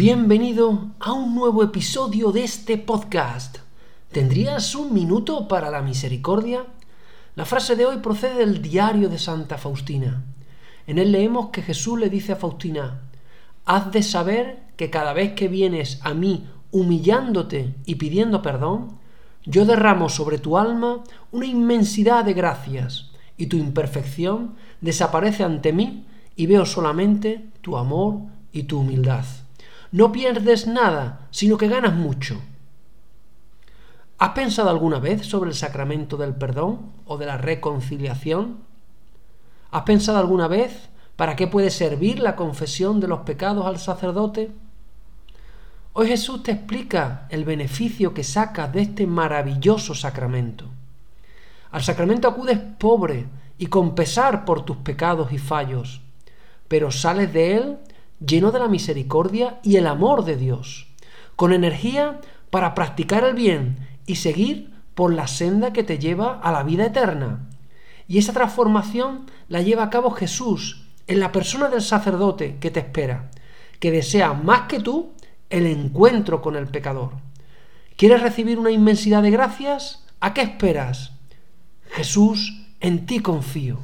Bienvenido a un nuevo episodio de este podcast. ¿Tendrías un minuto para la misericordia? La frase de hoy procede del diario de Santa Faustina. En él leemos que Jesús le dice a Faustina, Haz de saber que cada vez que vienes a mí humillándote y pidiendo perdón, yo derramo sobre tu alma una inmensidad de gracias y tu imperfección desaparece ante mí y veo solamente tu amor y tu humildad. No pierdes nada, sino que ganas mucho. ¿Has pensado alguna vez sobre el sacramento del perdón o de la reconciliación? ¿Has pensado alguna vez para qué puede servir la confesión de los pecados al sacerdote? Hoy Jesús te explica el beneficio que sacas de este maravilloso sacramento. Al sacramento acudes pobre y con pesar por tus pecados y fallos, pero sales de él lleno de la misericordia y el amor de Dios, con energía para practicar el bien y seguir por la senda que te lleva a la vida eterna. Y esa transformación la lleva a cabo Jesús en la persona del sacerdote que te espera, que desea más que tú el encuentro con el pecador. ¿Quieres recibir una inmensidad de gracias? ¿A qué esperas? Jesús, en ti confío.